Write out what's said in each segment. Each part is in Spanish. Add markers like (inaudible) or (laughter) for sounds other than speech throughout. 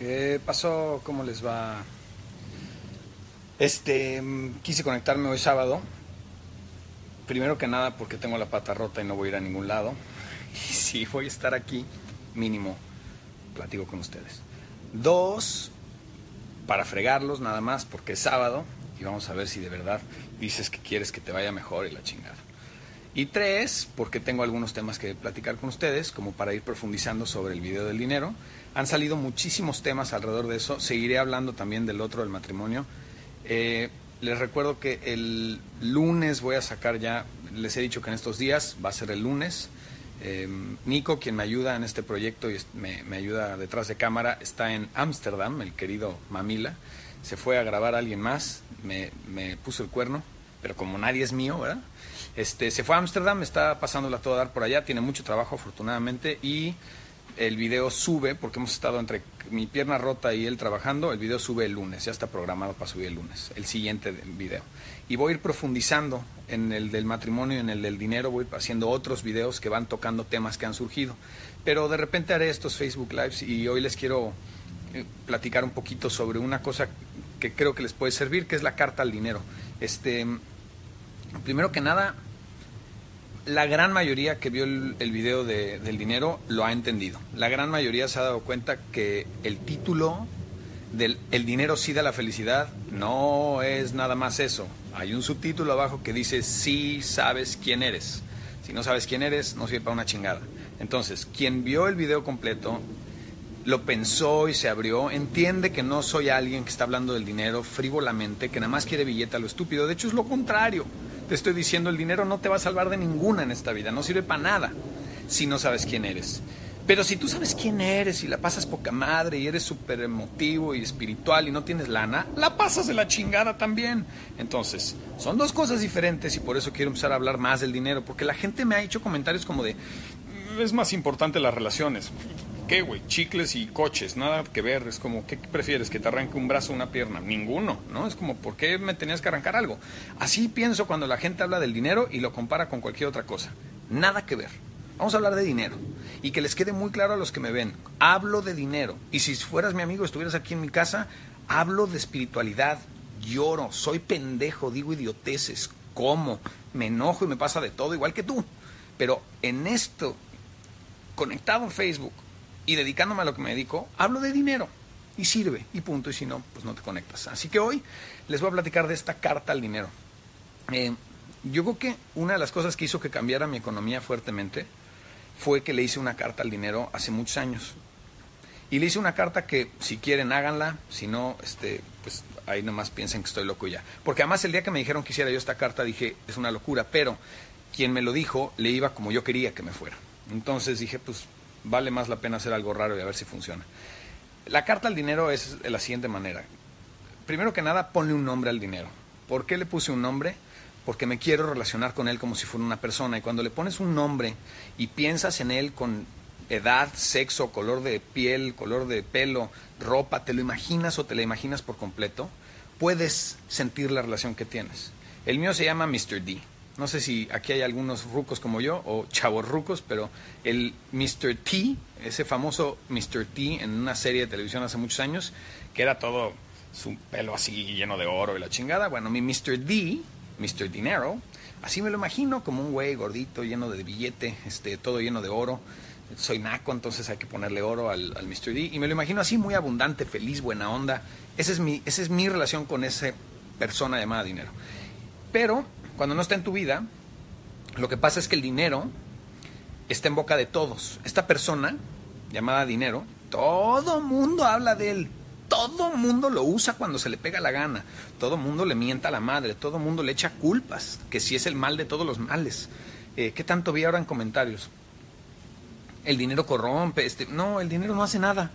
¿Qué pasó? ¿Cómo les va? Este, mm, quise conectarme hoy sábado. Primero que nada porque tengo la pata rota y no voy a ir a ningún lado. (laughs) Y si voy a estar aquí, mínimo, platico con ustedes. Dos, para fregarlos nada más porque es sábado y vamos a ver si de verdad dices que quieres que te vaya mejor y la chingada. Y tres, porque tengo algunos temas que platicar con ustedes, como para ir profundizando sobre el video del dinero. Han salido muchísimos temas alrededor de eso. Seguiré hablando también del otro, del matrimonio. Eh, les recuerdo que el lunes voy a sacar ya, les he dicho que en estos días va a ser el lunes. Eh, Nico, quien me ayuda en este proyecto y me, me ayuda detrás de cámara, está en Ámsterdam, el querido Mamila. Se fue a grabar a alguien más, me, me puso el cuerno, pero como nadie es mío, ¿verdad? Este, se fue a Ámsterdam, está pasándola todo a dar por allá, tiene mucho trabajo afortunadamente y el video sube, porque hemos estado entre mi pierna rota y él trabajando, el video sube el lunes, ya está programado para subir el lunes, el siguiente video. Y voy a ir profundizando en el del matrimonio en el del dinero, voy haciendo otros videos que van tocando temas que han surgido. Pero de repente haré estos Facebook Lives y hoy les quiero eh, platicar un poquito sobre una cosa que creo que les puede servir, que es la carta al dinero. Este, primero que nada, la gran mayoría que vio el, el video de, del dinero lo ha entendido. La gran mayoría se ha dado cuenta que el título del El dinero sí da la felicidad no es nada más eso. Hay un subtítulo abajo que dice sí sabes quién eres. Si no sabes quién eres, no sirve para una chingada. Entonces, quien vio el video completo, lo pensó y se abrió, entiende que no soy alguien que está hablando del dinero frívolamente, que nada más quiere billete a lo estúpido. De hecho, es lo contrario. Te estoy diciendo, el dinero no te va a salvar de ninguna en esta vida, no sirve para nada si no sabes quién eres. Pero si tú sabes quién eres y la pasas poca madre y eres súper emotivo y espiritual y no tienes lana, la pasas de la chingada también. Entonces, son dos cosas diferentes y por eso quiero empezar a hablar más del dinero, porque la gente me ha hecho comentarios como de, es más importante las relaciones. ¿Qué, güey? Chicles y coches, nada que ver. Es como, ¿qué prefieres? ¿Que te arranque un brazo o una pierna? Ninguno, ¿no? Es como, ¿por qué me tenías que arrancar algo? Así pienso cuando la gente habla del dinero y lo compara con cualquier otra cosa. Nada que ver. Vamos a hablar de dinero. Y que les quede muy claro a los que me ven. Hablo de dinero. Y si fueras mi amigo, estuvieras aquí en mi casa, hablo de espiritualidad. Lloro, soy pendejo, digo idioteces, como, me enojo y me pasa de todo, igual que tú. Pero en esto, conectado en Facebook, y dedicándome a lo que me dedico, hablo de dinero y sirve y punto. Y si no, pues no te conectas. Así que hoy les voy a platicar de esta carta al dinero. Eh, yo creo que una de las cosas que hizo que cambiara mi economía fuertemente fue que le hice una carta al dinero hace muchos años. Y le hice una carta que si quieren háganla, si no, este, pues ahí nomás piensen que estoy loco ya. Porque además el día que me dijeron que hiciera yo esta carta dije, es una locura, pero quien me lo dijo le iba como yo quería que me fuera. Entonces dije, pues vale más la pena hacer algo raro y a ver si funciona. La carta al dinero es de la siguiente manera. Primero que nada, ponle un nombre al dinero. ¿Por qué le puse un nombre? Porque me quiero relacionar con él como si fuera una persona. Y cuando le pones un nombre y piensas en él con edad, sexo, color de piel, color de pelo, ropa, te lo imaginas o te lo imaginas por completo, puedes sentir la relación que tienes. El mío se llama Mr. D. No sé si aquí hay algunos rucos como yo o chavos rucos, pero el Mr. T, ese famoso Mr. T en una serie de televisión hace muchos años, que era todo su pelo así lleno de oro y la chingada. Bueno, mi Mr. D, Mr. Dinero, así me lo imagino como un güey gordito, lleno de billete, este, todo lleno de oro. Soy naco, entonces hay que ponerle oro al, Mr. D. Y me lo imagino así, muy abundante, feliz, buena onda. Esa es mi, esa es mi relación con esa persona llamada dinero. Pero cuando no está en tu vida, lo que pasa es que el dinero está en boca de todos. Esta persona, llamada dinero, todo mundo habla de él. Todo mundo lo usa cuando se le pega la gana. Todo mundo le mienta a la madre. Todo mundo le echa culpas. Que si es el mal de todos los males. Eh, ¿Qué tanto vi ahora en comentarios? El dinero corrompe. Este, no, el dinero no hace nada.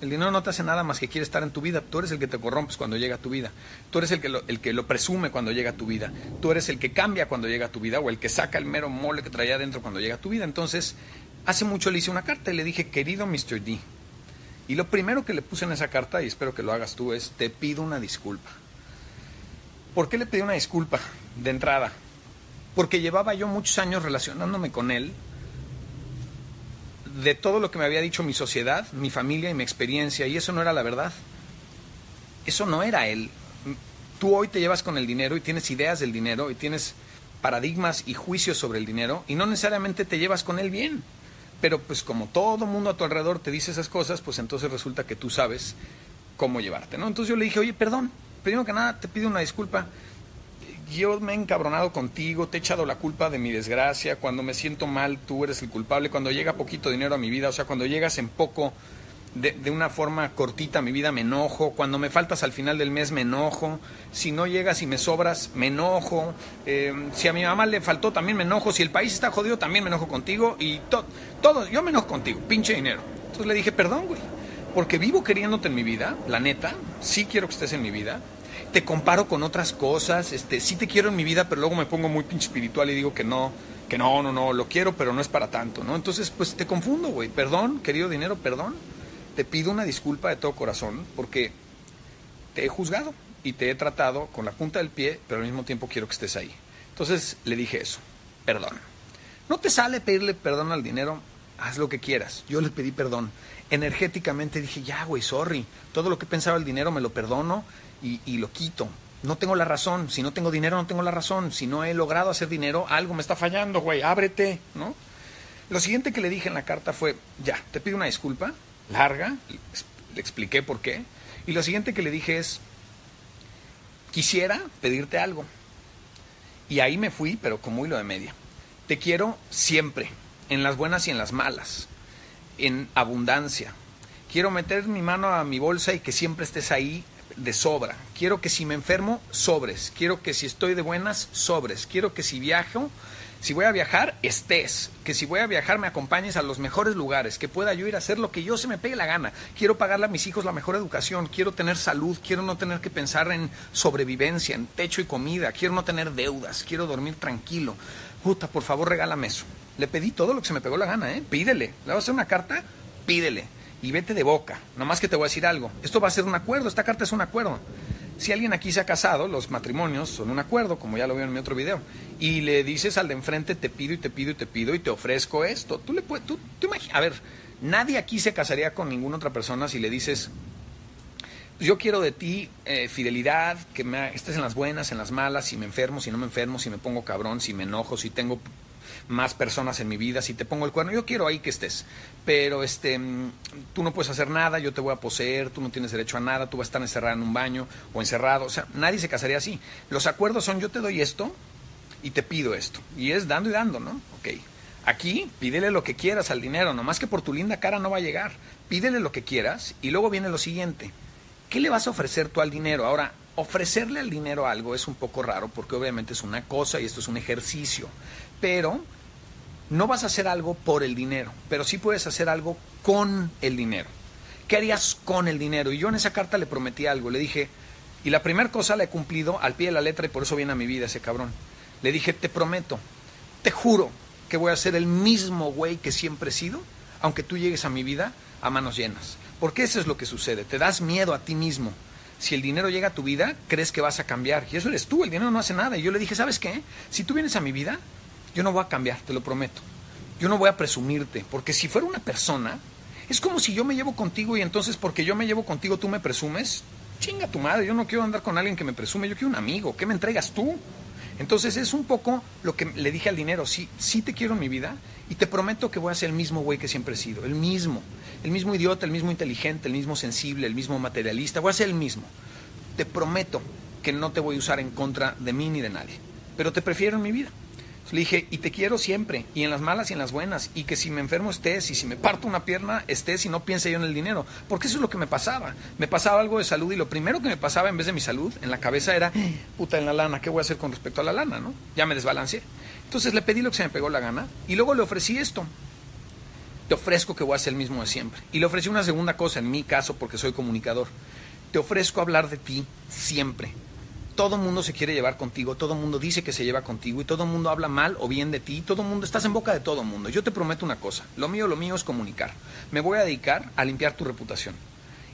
El dinero no te hace nada más que quiere estar en tu vida. Tú eres el que te corrompes cuando llega a tu vida. Tú eres el que, lo, el que lo presume cuando llega a tu vida. Tú eres el que cambia cuando llega a tu vida o el que saca el mero mole que traía adentro cuando llega a tu vida. Entonces, hace mucho le hice una carta y le dije, querido Mr. D. Y lo primero que le puse en esa carta, y espero que lo hagas tú, es, te pido una disculpa. ¿Por qué le pedí una disculpa de entrada? Porque llevaba yo muchos años relacionándome con él de todo lo que me había dicho mi sociedad, mi familia y mi experiencia, y eso no era la verdad. Eso no era él. Tú hoy te llevas con el dinero y tienes ideas del dinero y tienes paradigmas y juicios sobre el dinero y no necesariamente te llevas con él bien. Pero pues como todo mundo a tu alrededor te dice esas cosas, pues entonces resulta que tú sabes cómo llevarte, ¿no? Entonces yo le dije, oye, perdón, primero que nada te pido una disculpa yo me he encabronado contigo, te he echado la culpa de mi desgracia, cuando me siento mal tú eres el culpable, cuando llega poquito dinero a mi vida, o sea, cuando llegas en poco, de, de, una forma cortita a mi vida me enojo, cuando me faltas al final del mes me enojo, si no llegas y me sobras me enojo, eh, si a mi mamá le faltó también me enojo, si el país está jodido también me enojo contigo y todo, todo, yo me enojo contigo, pinche dinero. Entonces le dije, perdón, güey, porque vivo queriéndote en mi vida, la neta, sí quiero que estés en mi vida, te comparo con otras cosas, este, sí te quiero en mi vida, pero luego me pongo muy pinche espiritual y digo que no, que no, no, no, lo quiero, pero no es para tanto, ¿no? Entonces, pues te confundo, güey. Perdón, querido dinero, perdón. Te pido una disculpa de todo corazón porque te he juzgado y te he tratado con la punta del pie, pero al mismo tiempo quiero que estés ahí. Entonces le dije eso, perdón. No te sale pedirle perdón al dinero, haz lo que quieras. Yo le pedí perdón. Energéticamente dije, ya, güey, sorry. Todo lo que pensaba el dinero me lo perdono y, y, lo quito. No tengo la razón. Si no tengo dinero, no tengo la razón. Si no he logrado hacer dinero, algo me está fallando, güey. Ábrete, ¿no? Lo siguiente que le dije en la carta fue, ya, te pido una disculpa, larga, le expliqué por qué. Y lo siguiente que le dije es, quisiera pedirte algo. Y ahí me fui, pero como hilo de media. Te quiero siempre, en las buenas y en las malas, en abundancia. Quiero meter mi mano a mi bolsa y que siempre estés ahí de sobra. Quiero que si me enfermo, sobres. Quiero que si estoy de buenas, sobres. Quiero que si viajo, si voy a viajar, estés. Que si voy a viajar, me acompañes a los mejores lugares. Que pueda yo ir a hacer lo que yo se me pegue la gana. Quiero pagarle a mis hijos la mejor educación. Quiero tener salud. Quiero no tener que pensar en sobrevivencia, en techo y comida. Quiero no tener deudas. Quiero dormir tranquilo. Puta, por favor, regálame eso. Le pedí todo lo que se me pegó la gana, ¿eh? Pídele. ¿Le vas a hacer una carta? Pídele y vete de boca. Nomás que te voy a decir algo. Esto va a ser un acuerdo, esta carta es un acuerdo. Si alguien aquí se ha casado, los matrimonios son un acuerdo, como ya lo veo en mi otro video, y le dices al de enfrente, te pido y te pido y te pido y te ofrezco esto, tú le puedes, tú, tú imaginas, a ver, nadie aquí se casaría con ninguna otra persona si le dices, yo quiero de ti eh, fidelidad, que me, estés en las buenas, en las malas, si me enfermo, si no me enfermo, si me pongo cabrón, si me enojo, si tengo más personas en mi vida, si te pongo el cuerno, yo quiero ahí que estés, pero este, tú no puedes hacer nada, yo te voy a poseer, tú no tienes derecho a nada, tú vas a estar encerrado en un baño o encerrado, o sea, nadie se casaría así. Los acuerdos son yo te doy esto y te pido esto, y es dando y dando, ¿no? Ok. Aquí pídele lo que quieras al dinero, nomás que por tu linda cara no va a llegar. Pídele lo que quieras y luego viene lo siguiente. ¿Qué le vas a ofrecer tú al dinero? Ahora, ofrecerle al dinero algo es un poco raro porque obviamente es una cosa y esto es un ejercicio. Pero no vas a hacer algo por el dinero, pero sí puedes hacer algo con el dinero. ¿Qué harías con el dinero? Y yo en esa carta le prometí algo, le dije, y la primera cosa la he cumplido al pie de la letra y por eso viene a mi vida ese cabrón. Le dije, te prometo, te juro que voy a ser el mismo güey que siempre he sido, aunque tú llegues a mi vida a manos llenas. Porque eso es lo que sucede, te das miedo a ti mismo. Si el dinero llega a tu vida, crees que vas a cambiar. Y eso eres tú, el dinero no hace nada. Y yo le dije, ¿sabes qué? Si tú vienes a mi vida, yo no voy a cambiar, te lo prometo. Yo no voy a presumirte, porque si fuera una persona, es como si yo me llevo contigo y entonces porque yo me llevo contigo tú me presumes. Chinga tu madre, yo no quiero andar con alguien que me presume, yo quiero un amigo, ¿qué me entregas tú? Entonces es un poco lo que le dije al dinero, sí, sí te quiero en mi vida y te prometo que voy a ser el mismo güey que siempre he sido, el mismo, el mismo idiota, el mismo inteligente, el mismo sensible, el mismo materialista, voy a ser el mismo. Te prometo que no te voy a usar en contra de mí ni de nadie, pero te prefiero en mi vida. Le dije, y te quiero siempre, y en las malas y en las buenas, y que si me enfermo estés, y si me parto una pierna estés, y no piense yo en el dinero. Porque eso es lo que me pasaba. Me pasaba algo de salud, y lo primero que me pasaba en vez de mi salud, en la cabeza era, puta, en la lana, ¿qué voy a hacer con respecto a la lana, no? Ya me desbalanceé. Entonces le pedí lo que se me pegó la gana, y luego le ofrecí esto. te ofrezco que voy a ser el mismo de siempre. Y le ofrecí una segunda cosa, en mi caso, porque soy comunicador. Te ofrezco hablar de ti siempre. Todo mundo se quiere llevar contigo, todo mundo dice que se lleva contigo y todo mundo habla mal o bien de ti, todo mundo, estás en boca de todo mundo. Yo te prometo una cosa, lo mío, lo mío es comunicar. Me voy a dedicar a limpiar tu reputación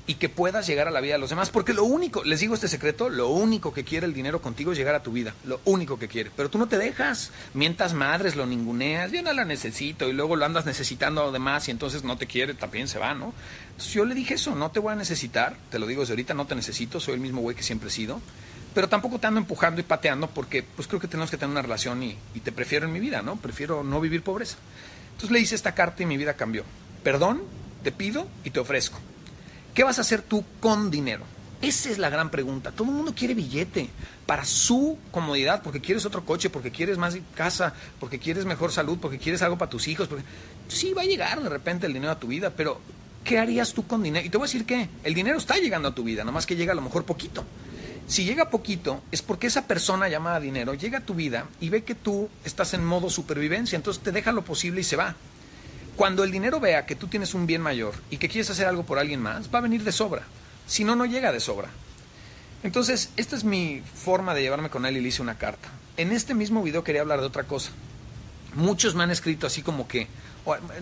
y que puedas llegar a la vida de los demás. Porque lo único, les digo este secreto, lo único que quiere el dinero contigo es llegar a tu vida. Lo único que quiere. Pero tú no te dejas. Mientas madres, lo ninguneas, yo no la necesito y luego lo andas necesitando a demás y entonces no te quiere, también se va, ¿no? Yo le dije eso, no te voy a necesitar, te lo digo desde ahorita, no te necesito, soy el mismo güey que siempre he sido. Pero tampoco te ando empujando y pateando porque pues creo que tenemos que tener una relación y, te prefiero en mi vida, ¿no? Prefiero no vivir pobreza. Entonces le hice esta carta y mi vida cambió. Perdón, te pido y te ofrezco. ¿Qué vas a hacer tú con dinero? Esa es la gran pregunta. Todo el mundo quiere billete para su comodidad, porque quieres otro coche, porque quieres más casa, porque quieres mejor salud, porque quieres algo para tus hijos. Porque... Sí, va a llegar de repente el dinero a tu vida, pero ¿qué harías tú con dinero? Y te voy a decir que el dinero está llegando a tu vida, nomás que llega a lo mejor poquito. Si llega poquito, es porque esa persona llamada dinero llega a tu vida y ve que tú estás en modo supervivencia, entonces te deja lo posible y se va. Cuando el dinero vea que tú tienes un bien mayor y que quieres hacer algo por alguien más, va a venir de sobra. Si no, no llega de sobra. Entonces, esta es mi forma de llevarme con él y le hice una carta. En este mismo video quería hablar de otra cosa. Muchos me han escrito así como que,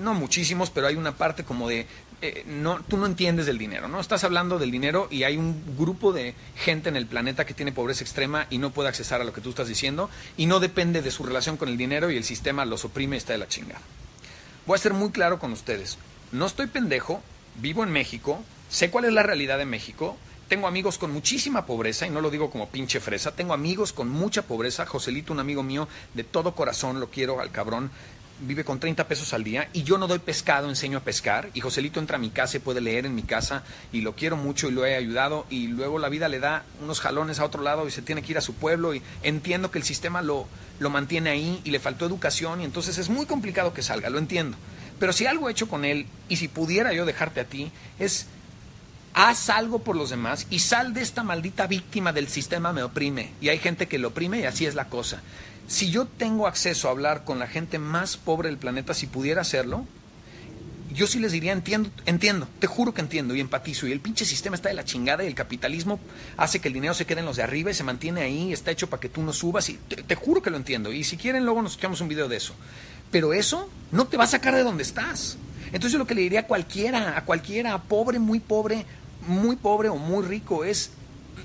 no muchísimos, pero hay una parte como de, eh, no, tú no entiendes del dinero, ¿no? Estás hablando del dinero y hay un grupo de gente en el planeta que tiene pobreza extrema y no puede accesar a lo que tú estás diciendo y no depende de su relación con el dinero y el sistema los oprime y está de la chingada. Voy a ser muy claro con ustedes. No estoy pendejo, vivo en México, sé cuál es la realidad de México. Tengo amigos con muchísima pobreza, y no lo digo como pinche fresa, tengo amigos con mucha pobreza. Joselito, un amigo mío, de todo corazón, lo quiero al cabrón, vive con 30 pesos al día y yo no doy pescado, enseño a pescar. Y Joselito entra a mi casa y puede leer en mi casa y lo quiero mucho y lo he ayudado. Y luego la vida le da unos jalones a otro lado y se tiene que ir a su pueblo. Y entiendo que el sistema lo, lo mantiene ahí y le faltó educación. Y entonces es muy complicado que salga, lo entiendo. Pero si algo he hecho con él y si pudiera yo dejarte a ti es haz algo por los demás y sal de esta maldita víctima del sistema me oprime. Y hay gente que lo oprime y así es la cosa si yo tengo acceso a hablar con la gente más pobre del planeta, si pudiera hacerlo, yo sí les diría, entiendo, entiendo, te juro que entiendo y empatizo. Y el pinche sistema está de la chingada y el capitalismo hace que el dinero se quede en los de arriba y se mantiene ahí, está hecho para que tú no subas. Y te, juro que lo entiendo. Y si quieren, luego nos echamos un video de eso. Pero eso no te va a sacar de donde estás. Entonces yo lo que le diría a cualquiera, a cualquiera, pobre, muy pobre, muy pobre o muy rico, es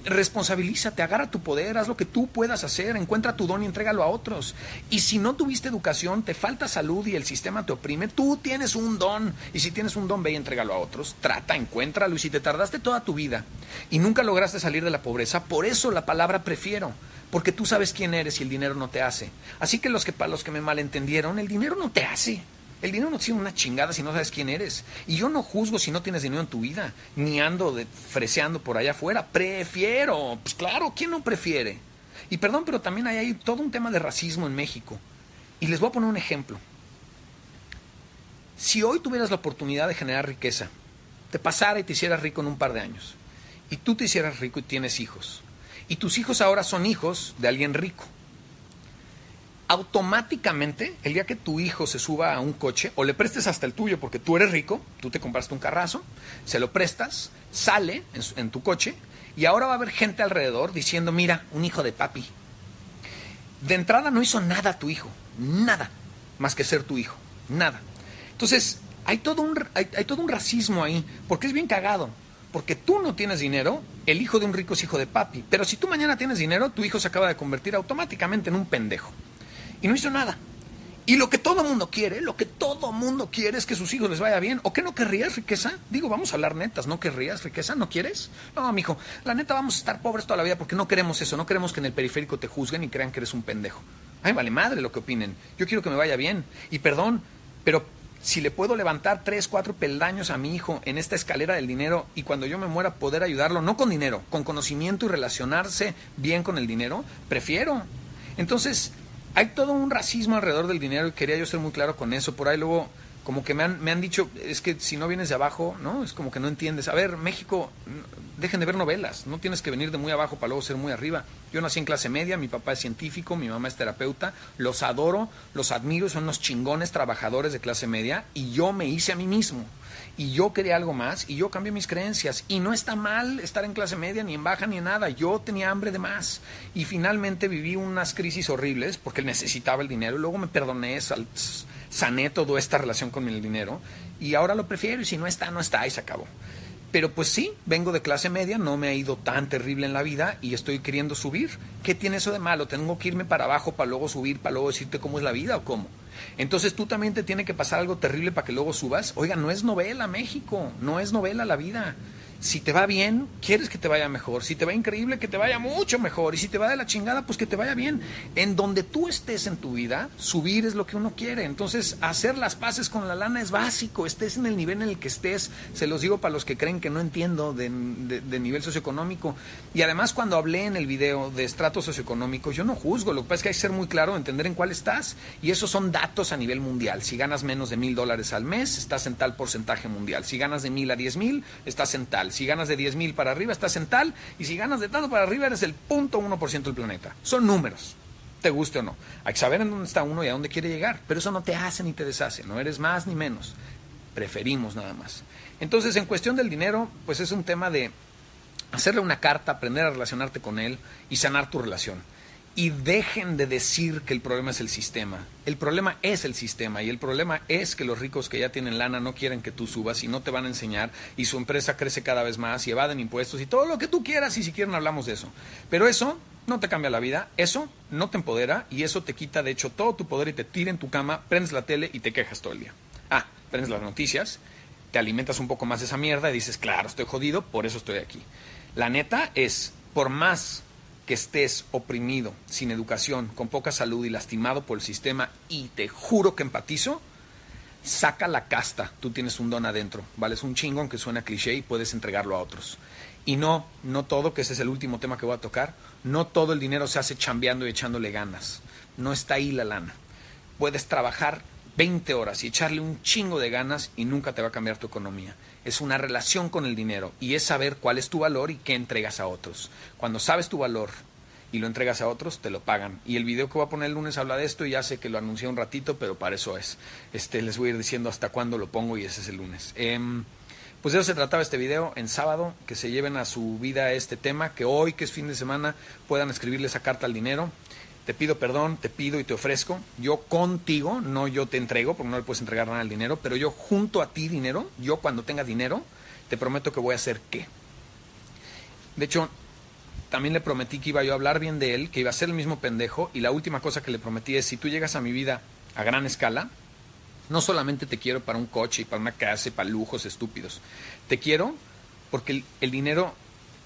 responsabilízate, agarra tu poder, haz lo que tú puedas hacer, encuentra tu don y entrégalo a otros. Y si no tuviste educación, te falta salud y el sistema te oprime, tú tienes un don. Y si tienes un don, ve y entrégalo a otros. Trata, encuéntralo. Y si te tardaste toda tu vida y nunca lograste salir de la pobreza, por eso la palabra prefiero. Porque tú sabes quién eres y el dinero no te hace. Así que los que, para los que me malentendieron, el dinero no te hace. El dinero no tiene una chingada si no sabes quién eres. Y yo no juzgo si no tienes dinero en tu vida, ni ando freseando por allá afuera. Prefiero. Pues claro, ¿quién no prefiere? Y perdón, pero también hay, hay todo un tema de racismo en México. Y les voy a poner un ejemplo. Si hoy tuvieras la oportunidad de generar riqueza, te pasara y te hicieras rico en un par de años, y tú te hicieras rico y tienes hijos, y tus hijos ahora son hijos de alguien rico, automáticamente, el día que tu hijo se suba a un coche o le prestes hasta el tuyo porque tú eres rico, tú te compraste un carrazo, se lo prestas, sale en, tu coche y ahora va a haber gente alrededor diciendo, mira, un hijo de papi. De entrada no hizo nada tu hijo, nada, más que ser tu hijo, nada. Entonces, hay todo un, hay todo un racismo ahí, porque es bien cagado. Porque tú no tienes dinero, el hijo de un rico es hijo de papi. Pero si tú mañana tienes dinero, tu hijo se acaba de convertir automáticamente en un pendejo y no hizo nada. Y lo que todo mundo quiere, lo que todo mundo quiere es que sus hijos les vaya bien. ¿O qué no querrías, riqueza? Digo, vamos a hablar netas, ¿no querrías, riqueza? ¿No quieres? No, mijo, la neta vamos a estar pobres toda la vida porque no queremos eso, no queremos que en el periférico te juzguen y crean que eres un pendejo. Ay, vale madre lo que opinen. Yo quiero que me vaya bien. Y perdón, pero si le puedo levantar tres, cuatro peldaños a mi hijo en esta escalera del dinero y cuando yo me muera poder ayudarlo, no con dinero, con conocimiento y relacionarse bien con el dinero, prefiero. Entonces, hay todo un racismo alrededor del dinero y quería yo ser muy claro con eso. Por ahí luego como que me han, me han dicho, es que si no vienes de abajo, ¿no? Es como que no entiendes. A ver, México, dejen de ver novelas, no tienes que venir de muy abajo para luego ser muy arriba. Yo nací en clase media, mi papá es científico, mi mamá es terapeuta, los adoro, los admiro, son unos chingones trabajadores de clase media y yo me hice a mí mismo. Y yo quería algo más y yo cambié mis creencias. Y no está mal estar en clase media, ni en baja, ni en nada. Yo tenía hambre de más. Y finalmente viví unas crisis horribles porque necesitaba el dinero. Luego me perdoné, sané toda esta relación con el dinero. Y ahora lo prefiero. Y si no está, no está. Y se acabó. Pero pues sí, vengo de clase media, no me ha ido tan terrible en la vida y estoy queriendo subir. ¿Qué tiene eso de malo? ¿Tengo que irme para abajo para luego subir, para luego decirte cómo es la vida o cómo? Entonces tú también te tiene que pasar algo terrible para que luego subas. Oiga, no es novela México, no es novela la vida. Si te va bien, quieres que te vaya mejor. Si te va increíble, que te vaya mucho mejor. Y si te va de la chingada, pues que te vaya bien. En donde tú estés en tu vida, subir es lo que uno quiere. Entonces, hacer las paces con la lana es básico. Estés en el nivel en el que estés. Se los digo para los que creen que no entiendo de, nivel socioeconómico. Y además, cuando hablé en el video de estratos socioeconómicos, yo no juzgo. Lo que pasa es que hay que ser muy claro, entender en cuál estás. Y esos son datos a nivel mundial. Si ganas menos de mil dólares al mes, estás en tal porcentaje mundial. Si ganas de mil a diez mil, estás en tal. Si ganas de 10 mil para arriba, estás en tal. Y si ganas de tanto para arriba, eres el punto ciento del planeta. Son números, te guste o no. Hay que saber en dónde está uno y a dónde quiere llegar. Pero eso no te hace ni te deshace. No eres más ni menos. Preferimos nada más. Entonces, en cuestión del dinero, pues es un tema de hacerle una carta, aprender a relacionarte con él y sanar tu relación y dejen de decir que el problema es el sistema. El problema es el sistema y el problema es que los ricos que ya tienen lana no quieren que tú subas y no te van a enseñar y su empresa crece cada vez más y evaden impuestos y todo lo que tú quieras y si quieren hablamos de eso. Pero eso no te cambia la vida, eso no te empodera y eso te quita de hecho todo tu poder y te tira en tu cama, prendes la tele y te quejas todo el día. Ah, prendes las noticias, te alimentas un poco más de esa mierda y dices, claro, estoy jodido, por eso estoy aquí. La neta es, por más que estés oprimido, sin educación, con poca salud y lastimado por el sistema, y te juro que empatizo, saca la casta. Tú tienes un don adentro, vales un chingo, aunque suena cliché, y puedes entregarlo a otros. Y no, no todo, que ese es el último tema que voy a tocar, no todo el dinero se hace chambeando y echándole ganas. No está ahí la lana. Puedes trabajar 20 horas y echarle un chingo de ganas y nunca te va a cambiar tu economía es una relación con el dinero y es saber cuál es tu valor y qué entregas a otros. Cuando sabes tu valor y lo entregas a otros, te lo pagan. Y el video que voy a poner el lunes habla de esto y ya sé que lo anuncié un ratito, pero para eso es. Este, les voy a ir diciendo hasta cuándo lo pongo y ese es el lunes. Em, pues de eso se trataba este video en sábado, que se lleven a su vida este tema, que hoy, que es fin de semana, puedan escribirle esa carta al dinero te pido perdón, te pido y te ofrezco, yo contigo, no yo te entrego, porque no le puedes entregar nada al dinero, pero yo junto a ti dinero, yo cuando tenga dinero, te prometo que voy a hacer qué. De hecho, también le prometí que iba yo a hablar bien de él, que iba a ser el mismo pendejo, y la última cosa que le prometí es, si tú llegas a mi vida a gran escala, no solamente te quiero para un coche y para una casa y para lujos estúpidos, te quiero porque el, el dinero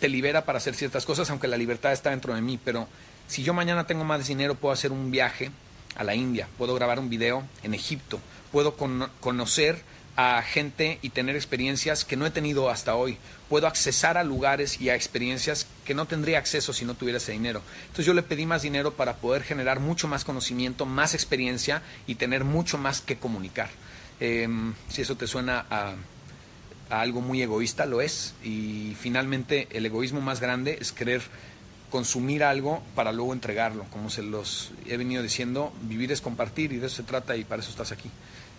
te libera para hacer ciertas cosas, aunque la libertad está dentro de mí, pero si yo mañana tengo más dinero, puedo hacer un viaje a la India, puedo grabar un video en Egipto, puedo conocer a gente y tener experiencias que no he tenido hasta hoy. Puedo accesar a lugares y a experiencias que no tendría acceso si no tuviera ese dinero. Entonces yo le pedí más dinero para poder generar mucho más conocimiento, más experiencia y tener mucho más que comunicar. Em, si eso te suena a, a algo muy egoísta, lo es. Y finalmente el egoísmo más grande es querer consumir algo para luego entregarlo. Como se los he venido diciendo, vivir es compartir y de eso se trata y para eso estás aquí.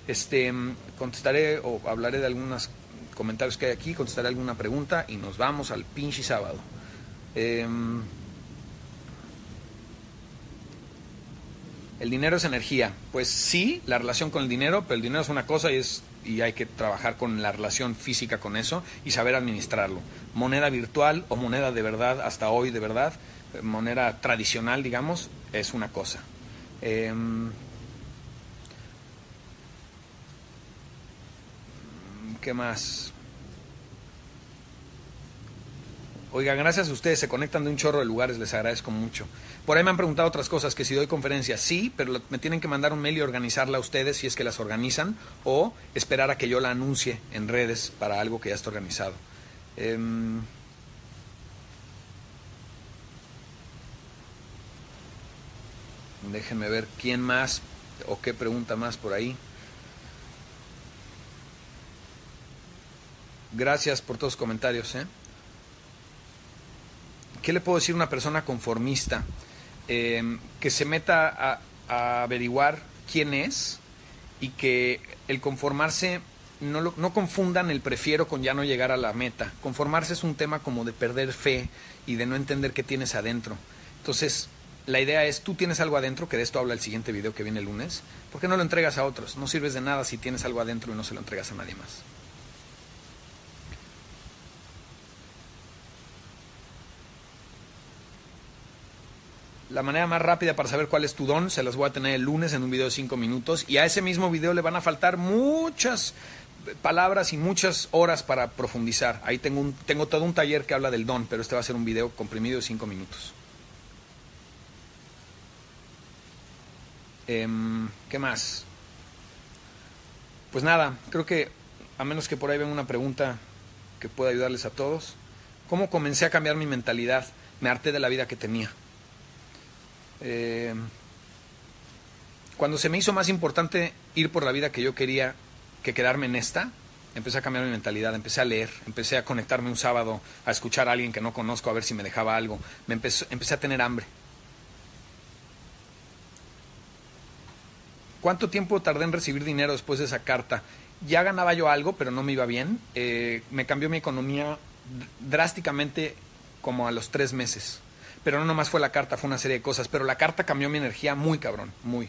Este, mm, contestaré o hablaré de algunos comentarios que hay aquí, contestaré alguna pregunta y nos vamos al pinche sábado. Em, el dinero es energía. Pues sí, la relación con el dinero, pero el dinero es una cosa y es y hay que trabajar con la relación física con eso y saber administrarlo. Moneda virtual o moneda de verdad, hasta hoy de verdad, moneda tradicional, digamos, es una cosa. Em, ¿Qué más? Oiga, gracias a ustedes, se conectan de un chorro de lugares, les agradezco mucho. Por ahí me han preguntado otras cosas, que si doy conferencias, sí, pero me tienen que mandar un mail y organizarla a ustedes si es que las organizan, o esperar a que yo la anuncie en redes para algo que ya está organizado. Em, déjenme ver quién más o qué pregunta más por ahí. Gracias por todos los comentarios. ¿eh? ¿Qué le puedo decir a una persona conformista? Em, que se meta a, a, averiguar quién es y que el conformarse no, lo, no confundan el prefiero con ya no llegar a la meta. Conformarse es un tema como de perder fe y de no entender qué tienes adentro. Entonces, la idea es, tú tienes algo adentro, que de esto habla el siguiente video que viene el lunes, ¿por qué no lo entregas a otros? No sirves de nada si tienes algo adentro y no se lo entregas a nadie más. La manera más rápida para saber cuál es tu don se las voy a tener el lunes en un video de 5 minutos y a ese mismo video le van a faltar muchas palabras y muchas horas para profundizar. Ahí tengo, un, tengo todo un taller que habla del don, pero este va a ser un video comprimido de 5 minutos. Eh, ¿Qué más? Pues nada, creo que a menos que por ahí venga una pregunta que pueda ayudarles a todos. ¿Cómo comencé a cambiar mi mentalidad? Me harté de la vida que tenía. Eh, cuando se me hizo más importante ir por la vida que yo quería que quedarme en esta, empecé a cambiar mi mentalidad, empecé a leer, empecé a conectarme un sábado, a escuchar a alguien que no conozco, a ver si me dejaba algo. Me empecé a tener hambre. ¿Cuánto tiempo tardé en recibir dinero después de esa carta? Ya ganaba yo algo, pero no me iba bien. Eh, me cambió mi economía drásticamente como a los tres meses. Pero no nomás fue la carta, fue una serie de cosas. Pero la carta cambió mi energía muy cabrón, muy.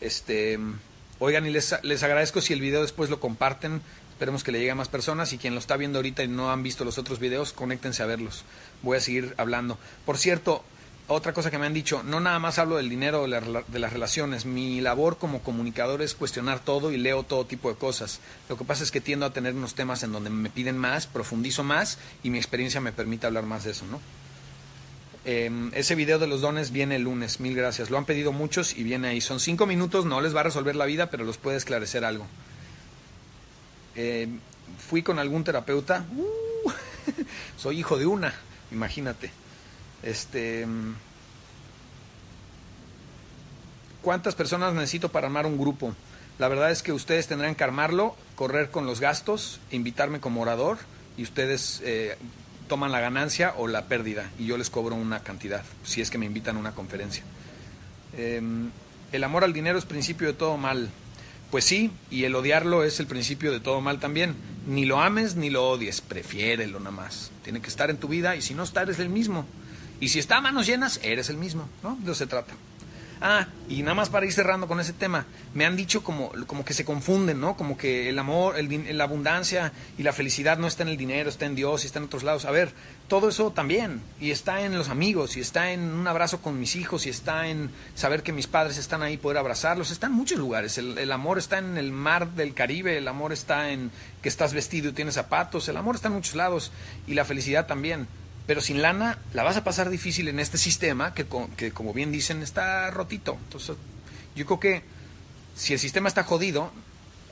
Este, oigan, y les, les agradezco si el video después lo comparten. Esperemos que le llegue a más personas y quien lo está viendo ahorita y no han visto los otros videos, conéctense a verlos. Voy a seguir hablando. Por cierto, otra cosa que me han dicho, no nada más hablo del dinero de, de, las relaciones, mi labor como comunicador es cuestionar todo y leo todo tipo de cosas. Lo que pasa es que tiendo a tener unos temas en donde me piden más, profundizo más y mi experiencia me permite hablar más de eso, ¿no? Eh, ese video de los dones viene el lunes, mil gracias. Lo han pedido muchos y viene ahí. Son cinco minutos, no les va a resolver la vida, pero los puede esclarecer algo. Eh, fui con algún terapeuta, uh, (laughs) soy hijo de una, imagínate. Este, ¿Cuántas personas necesito para armar un grupo? La verdad es que ustedes tendrán que armarlo, correr con los gastos, invitarme como orador y ustedes eh, toman la ganancia o la pérdida y yo les cobro una cantidad, si es que me invitan a una conferencia. Eh, el amor al dinero es principio de todo mal. Pues sí, y el odiarlo es el principio de todo mal también. Ni lo ames ni lo odies, prefiérelo nada más. Tiene que estar en tu vida y si no está, eres el mismo. Y si está a manos llenas, eres el mismo, ¿no? De eso se trata. Ah, y nada más para ir cerrando con ese tema, me han dicho como, como que se confunden, ¿no? Como que el amor, el, la abundancia y la felicidad no está en el dinero, está en Dios y está en otros lados. A ver, todo eso también, y está en los amigos, y está en un abrazo con mis hijos, y está en saber que mis padres están ahí, poder abrazarlos, está en muchos lugares. El, el amor está en el mar del Caribe, el amor está en que estás vestido y tienes zapatos, el amor está en muchos lados, y la felicidad también pero sin lana la vas a pasar difícil en este sistema que, que, como bien dicen, está rotito. Entonces, yo creo que si el sistema está jodido,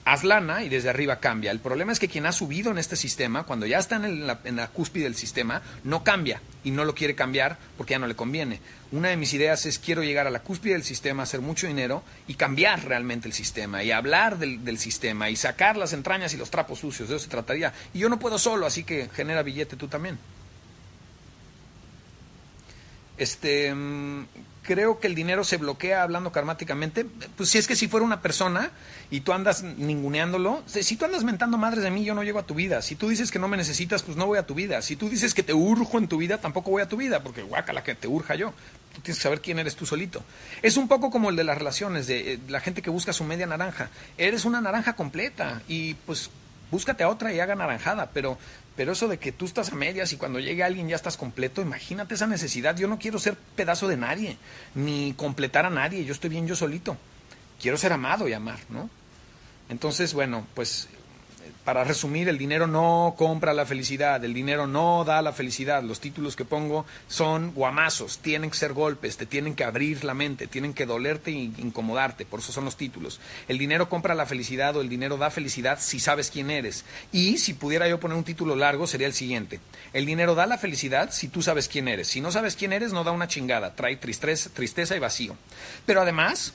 haz lana y desde arriba cambia. El problema es que quien ha subido en este sistema, cuando ya está en, la, cúspide del sistema, no cambia y no lo quiere cambiar porque ya no le conviene. Una de mis ideas es quiero llegar a la cúspide del sistema, hacer mucho dinero y cambiar realmente el sistema y hablar del, del sistema y sacar las entrañas y los trapos sucios. De eso se trataría. Y yo no puedo solo, así que genera billete tú también. Este, creo que el dinero se bloquea hablando karmáticamente. Pues si es que si fuera una persona y tú andas ninguneándolo, si tú andas mentando madres de mí, yo no llego a tu vida. Si tú dices que no me necesitas, pues no voy a tu vida. Si tú dices que te urjo en tu vida, tampoco voy a tu vida, porque guácala que te urja yo. Tú tienes que saber quién eres tú solito. Es un poco como el de las relaciones, de eh, la gente que busca su media naranja. Eres una naranja completa y pues búscate a otra y haga naranjada, pero pero eso de que tú estás a medias y cuando llegue alguien ya estás completo, imagínate esa necesidad. Yo no quiero ser pedazo de nadie, ni completar a nadie. Yo estoy bien yo solito. Quiero ser amado y amar, ¿no? Entonces, bueno, pues para resumir, el dinero no compra la felicidad, el dinero no da la felicidad. Los títulos que pongo son guamazos, tienen que ser golpes, te tienen que abrir la mente, tienen que dolerte e incomodarte, por eso son los títulos. El dinero compra la felicidad o el dinero da felicidad si sabes quién eres. Y si pudiera yo poner un título largo, sería el siguiente. El dinero da la felicidad si tú sabes quién eres. Si no sabes quién eres, no da una chingada, trae tristeza, tristeza y vacío. Pero además,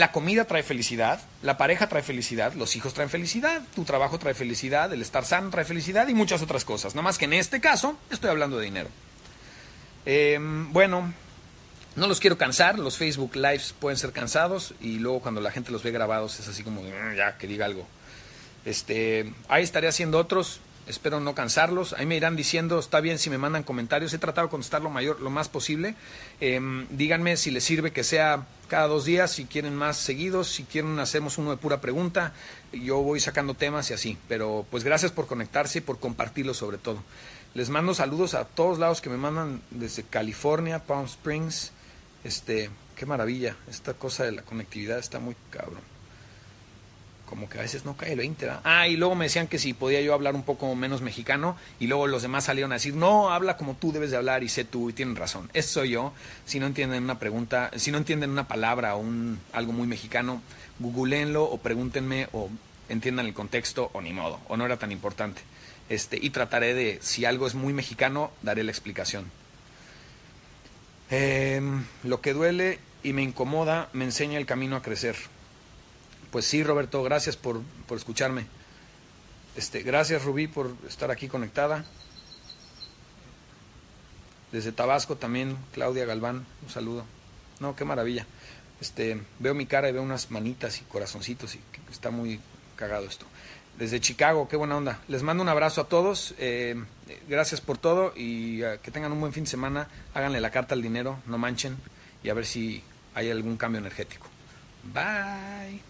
la comida trae felicidad, la pareja trae felicidad, los hijos traen felicidad, tu trabajo trae felicidad, el estar sano trae felicidad y muchas otras cosas. Nada más que en este caso estoy hablando de dinero. Em, bueno, no los quiero cansar, los Facebook Lives pueden ser cansados y luego cuando la gente los ve grabados es así como, mm, ya, que diga algo. Este, ahí estaré haciendo otros, espero no cansarlos. Ahí me irán diciendo, está bien si me mandan comentarios. He tratado de contestar lo, mayor, lo más posible. Em, díganme si les sirve que sea cada dos días, si quieren más seguidos, si quieren hacemos uno de pura pregunta. Yo voy sacando temas y así. Pero pues gracias por conectarse y por compartirlo sobre todo. Les mando saludos a todos lados que me mandan desde California, Palm Springs. Este, qué maravilla. Esta cosa de la conectividad está muy cabrón como que a veces no cae el 20, ¿verdad? Ah, y luego me decían que si podía yo hablar un poco menos mexicano, y luego los demás salieron a decir, no, habla como tú debes de hablar, y sé tú, y tienen razón. Eso soy yo. Si no entienden una pregunta, si no entienden una palabra o un, algo muy mexicano, googleenlo o pregúntenme o entiendan el contexto, o ni modo, o no era tan importante. Este, y trataré de, si algo es muy mexicano, daré la explicación. Em, lo que duele y me incomoda me enseña el camino a crecer. Pues sí, Roberto, gracias por, por escucharme. Este, gracias, Rubí, por estar aquí conectada. Desde Tabasco también, Claudia Galván, un saludo. No, qué maravilla. Este, veo mi cara y veo unas manitas y corazoncitos y está muy cagado esto. Desde Chicago, qué buena onda. Les mando un abrazo a todos. Eh, gracias por todo y uh, que tengan un buen fin de semana. Háganle la carta al dinero, no manchen y a ver si hay algún cambio energético. Bye.